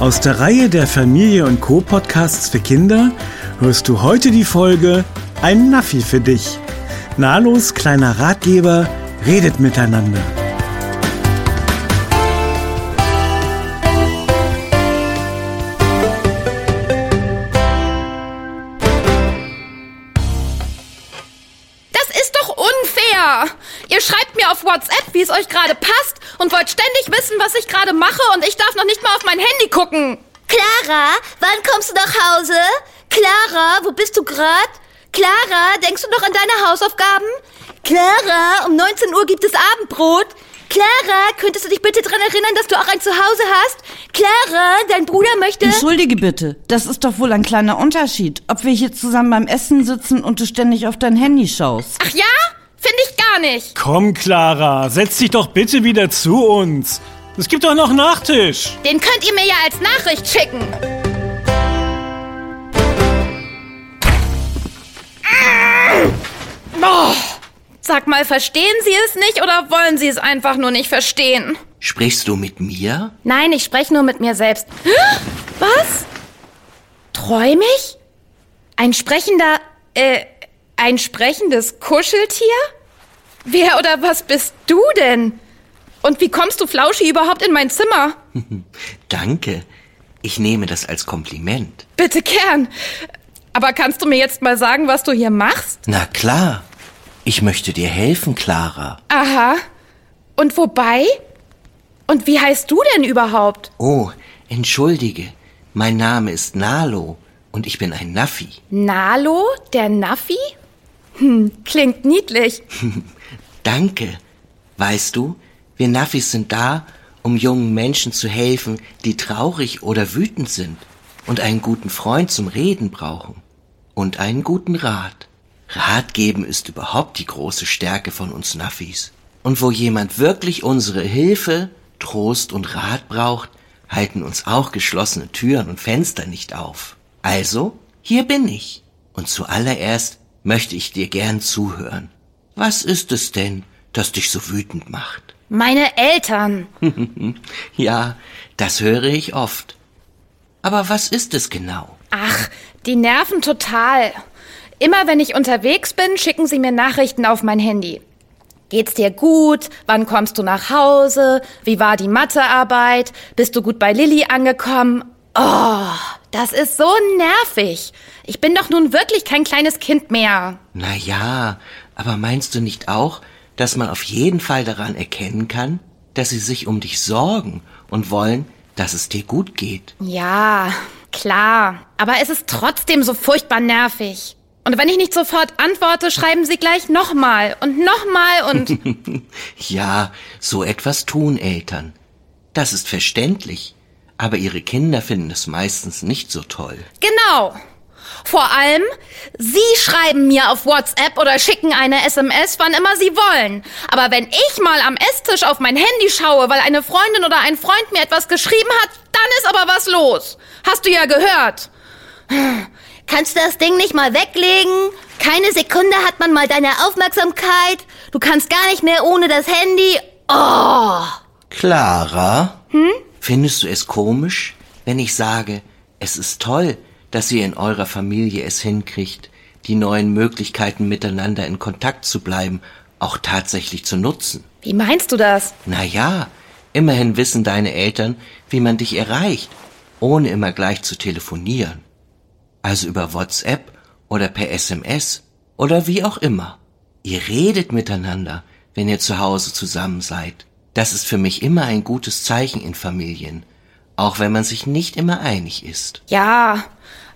Aus der Reihe der Familie und Co. Podcasts für Kinder hörst du heute die Folge Ein Naffi für dich. Nalos kleiner Ratgeber redet miteinander. WhatsApp, wie es euch gerade passt und wollt ständig wissen, was ich gerade mache und ich darf noch nicht mal auf mein Handy gucken. Clara, wann kommst du nach Hause? Clara, wo bist du grad? Clara, denkst du noch an deine Hausaufgaben? Clara, um 19 Uhr gibt es Abendbrot. Clara, könntest du dich bitte dran erinnern, dass du auch ein Zuhause hast? Clara, dein Bruder möchte... Entschuldige bitte, das ist doch wohl ein kleiner Unterschied, ob wir hier zusammen beim Essen sitzen und du ständig auf dein Handy schaust. Ach ja? Gar nicht. Komm, Clara, setz dich doch bitte wieder zu uns. Es gibt doch noch Nachtisch. Den könnt ihr mir ja als Nachricht schicken. Oh. Sag mal, verstehen Sie es nicht oder wollen Sie es einfach nur nicht verstehen? Sprichst du mit mir? Nein, ich spreche nur mit mir selbst. Was? Träum ich? Ein sprechender, äh, ein sprechendes Kuscheltier? Wer oder was bist du denn? Und wie kommst du, Flauschi, überhaupt in mein Zimmer? Danke. Ich nehme das als Kompliment. Bitte gern. Aber kannst du mir jetzt mal sagen, was du hier machst? Na klar. Ich möchte dir helfen, Clara. Aha. Und wobei? Und wie heißt du denn überhaupt? Oh, entschuldige. Mein Name ist Nalo und ich bin ein Naffi. Nalo, der Naffi? Hm, klingt niedlich. Danke. Weißt du, wir Naffis sind da, um jungen Menschen zu helfen, die traurig oder wütend sind und einen guten Freund zum Reden brauchen. Und einen guten Rat. Rat geben ist überhaupt die große Stärke von uns Naffis. Und wo jemand wirklich unsere Hilfe, Trost und Rat braucht, halten uns auch geschlossene Türen und Fenster nicht auf. Also, hier bin ich. Und zuallererst möchte ich dir gern zuhören. Was ist es denn, das dich so wütend macht? Meine Eltern. ja, das höre ich oft. Aber was ist es genau? Ach, die nerven total. Immer wenn ich unterwegs bin, schicken sie mir Nachrichten auf mein Handy. Geht's dir gut? Wann kommst du nach Hause? Wie war die Mathearbeit? Bist du gut bei Lilly angekommen? Oh, das ist so nervig. Ich bin doch nun wirklich kein kleines Kind mehr. Na ja, aber meinst du nicht auch, dass man auf jeden Fall daran erkennen kann, dass sie sich um dich sorgen und wollen, dass es dir gut geht? Ja, klar. Aber es ist trotzdem so furchtbar nervig. Und wenn ich nicht sofort antworte, schreiben sie gleich nochmal und nochmal und. ja, so etwas tun Eltern. Das ist verständlich. Aber ihre Kinder finden es meistens nicht so toll. Genau. Vor allem, Sie schreiben mir auf WhatsApp oder schicken eine SMS, wann immer Sie wollen. Aber wenn ich mal am Esstisch auf mein Handy schaue, weil eine Freundin oder ein Freund mir etwas geschrieben hat, dann ist aber was los. Hast du ja gehört. Kannst du das Ding nicht mal weglegen? Keine Sekunde hat man mal deine Aufmerksamkeit. Du kannst gar nicht mehr ohne das Handy. Oh! Clara? Findest du es komisch, wenn ich sage, es ist toll, dass ihr in eurer Familie es hinkriegt, die neuen Möglichkeiten miteinander in Kontakt zu bleiben, auch tatsächlich zu nutzen? Wie meinst du das? Na ja, immerhin wissen deine Eltern, wie man dich erreicht, ohne immer gleich zu telefonieren. Also über WhatsApp oder per SMS oder wie auch immer. Ihr redet miteinander, wenn ihr zu Hause zusammen seid. Das ist für mich immer ein gutes Zeichen in Familien, auch wenn man sich nicht immer einig ist. Ja,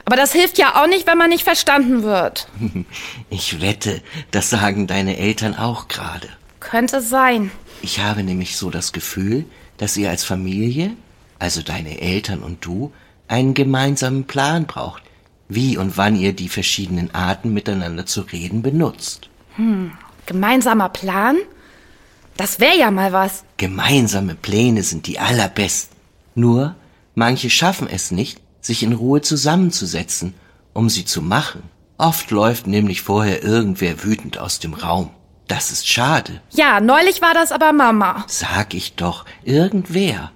aber das hilft ja auch nicht, wenn man nicht verstanden wird. Ich wette, das sagen deine Eltern auch gerade. Könnte sein. Ich habe nämlich so das Gefühl, dass ihr als Familie, also deine Eltern und du, einen gemeinsamen Plan braucht, wie und wann ihr die verschiedenen Arten miteinander zu reden benutzt. Hm, gemeinsamer Plan? Das wäre ja mal was. Gemeinsame Pläne sind die allerbesten. Nur, manche schaffen es nicht, sich in Ruhe zusammenzusetzen, um sie zu machen. Oft läuft nämlich vorher irgendwer wütend aus dem Raum. Das ist schade. Ja, neulich war das aber Mama. Sag ich doch, irgendwer.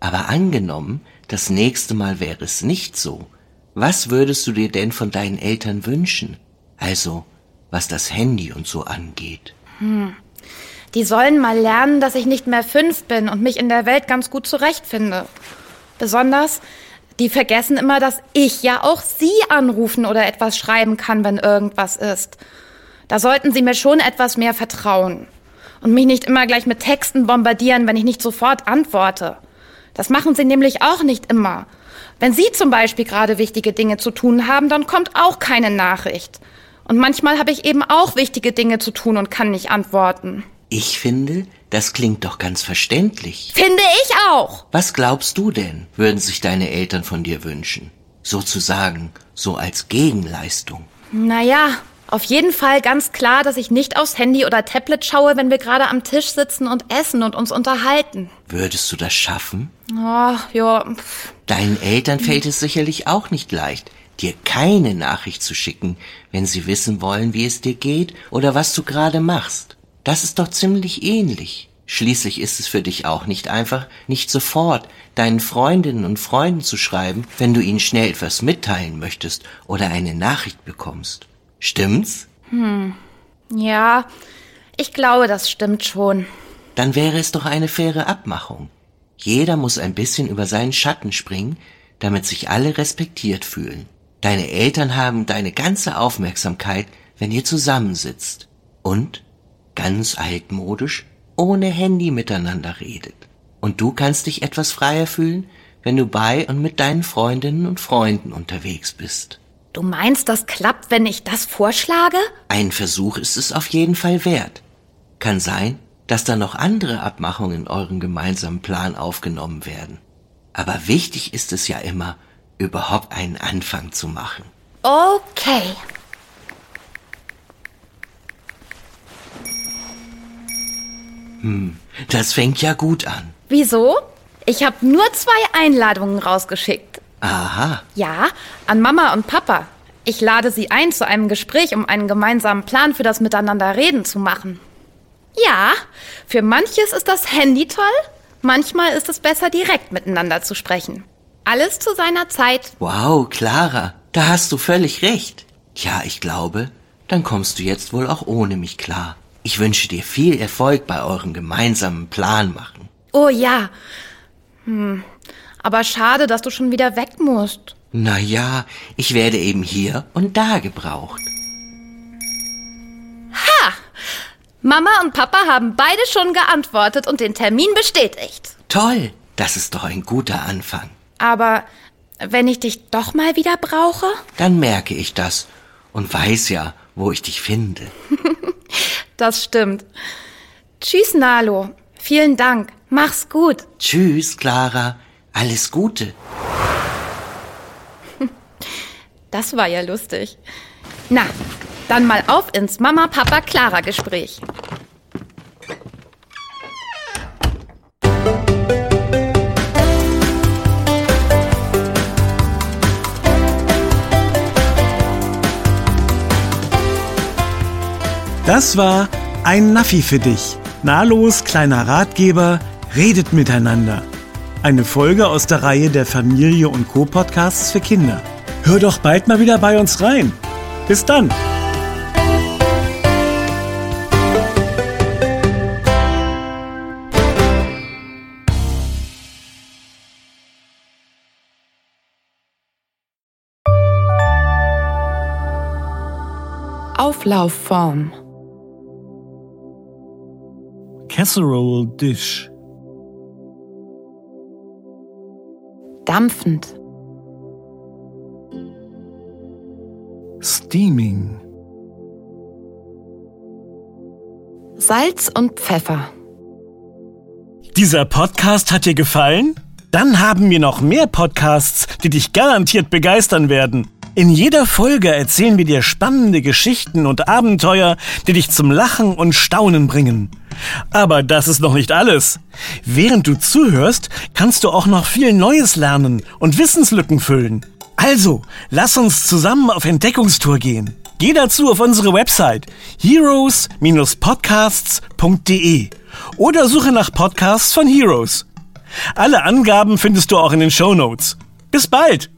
Aber angenommen, das nächste Mal wäre es nicht so. Was würdest du dir denn von deinen Eltern wünschen? Also, was das Handy und so angeht. Hm. Die sollen mal lernen, dass ich nicht mehr fünf bin und mich in der Welt ganz gut zurechtfinde. Besonders, die vergessen immer, dass ich ja auch sie anrufen oder etwas schreiben kann, wenn irgendwas ist. Da sollten sie mir schon etwas mehr vertrauen und mich nicht immer gleich mit Texten bombardieren, wenn ich nicht sofort antworte. Das machen sie nämlich auch nicht immer. Wenn Sie zum Beispiel gerade wichtige Dinge zu tun haben, dann kommt auch keine Nachricht. Und manchmal habe ich eben auch wichtige Dinge zu tun und kann nicht antworten. Ich finde, das klingt doch ganz verständlich. Finde ich auch. Was glaubst du denn, würden sich deine Eltern von dir wünschen? Sozusagen, so als Gegenleistung. Naja, auf jeden Fall ganz klar, dass ich nicht aufs Handy oder Tablet schaue, wenn wir gerade am Tisch sitzen und essen und uns unterhalten. Würdest du das schaffen? Oh, ja. Deinen Eltern fällt es sicherlich auch nicht leicht, dir keine Nachricht zu schicken, wenn sie wissen wollen, wie es dir geht oder was du gerade machst. Das ist doch ziemlich ähnlich. Schließlich ist es für dich auch nicht einfach, nicht sofort deinen Freundinnen und Freunden zu schreiben, wenn du ihnen schnell etwas mitteilen möchtest oder eine Nachricht bekommst. Stimmt's? Hm. Ja, ich glaube, das stimmt schon. Dann wäre es doch eine faire Abmachung. Jeder muss ein bisschen über seinen Schatten springen, damit sich alle respektiert fühlen. Deine Eltern haben deine ganze Aufmerksamkeit, wenn ihr zusammensitzt. Und, ganz altmodisch, ohne Handy miteinander redet. Und du kannst dich etwas freier fühlen, wenn du bei und mit deinen Freundinnen und Freunden unterwegs bist. Du meinst, das klappt, wenn ich das vorschlage? Ein Versuch ist es auf jeden Fall wert. Kann sein, dass da noch andere Abmachungen in euren gemeinsamen Plan aufgenommen werden. Aber wichtig ist es ja immer, überhaupt einen Anfang zu machen. Okay. Hm, das fängt ja gut an. Wieso? Ich habe nur zwei Einladungen rausgeschickt. Aha. Ja, an Mama und Papa. Ich lade sie ein zu einem Gespräch, um einen gemeinsamen Plan für das Miteinanderreden zu machen. Ja, für manches ist das Handy toll, manchmal ist es besser, direkt miteinander zu sprechen. Alles zu seiner Zeit. Wow, Clara, da hast du völlig recht. Ja, ich glaube, dann kommst du jetzt wohl auch ohne mich klar. Ich wünsche dir viel Erfolg bei eurem gemeinsamen Plan machen. Oh ja. Hm. Aber schade, dass du schon wieder weg musst. Na ja, ich werde eben hier und da gebraucht. Ha! Mama und Papa haben beide schon geantwortet und den Termin bestätigt. Toll, das ist doch ein guter Anfang. Aber wenn ich dich doch mal wieder brauche? Dann merke ich das und weiß ja, wo ich dich finde. das stimmt. Tschüss, Nalo. Vielen Dank. Mach's gut. Tschüss, Clara. Alles Gute. Das war ja lustig. Na, dann mal auf ins Mama-Papa-Clara-Gespräch. Das war ein Naffi für dich. Na los, kleiner Ratgeber, redet miteinander. Eine Folge aus der Reihe der Familie und Co. Podcasts für Kinder. Hör doch bald mal wieder bei uns rein. Bis dann. Auflaufform. Casserole Dish. Dampfend. Steaming. Salz und Pfeffer. Dieser Podcast hat dir gefallen? Dann haben wir noch mehr Podcasts, die dich garantiert begeistern werden. In jeder Folge erzählen wir dir spannende Geschichten und Abenteuer, die dich zum Lachen und Staunen bringen. Aber das ist noch nicht alles. Während du zuhörst, kannst du auch noch viel Neues lernen und Wissenslücken füllen. Also, lass uns zusammen auf Entdeckungstour gehen. Geh dazu auf unsere Website heroes-podcasts.de oder suche nach Podcasts von Heroes. Alle Angaben findest du auch in den Show Notes. Bis bald!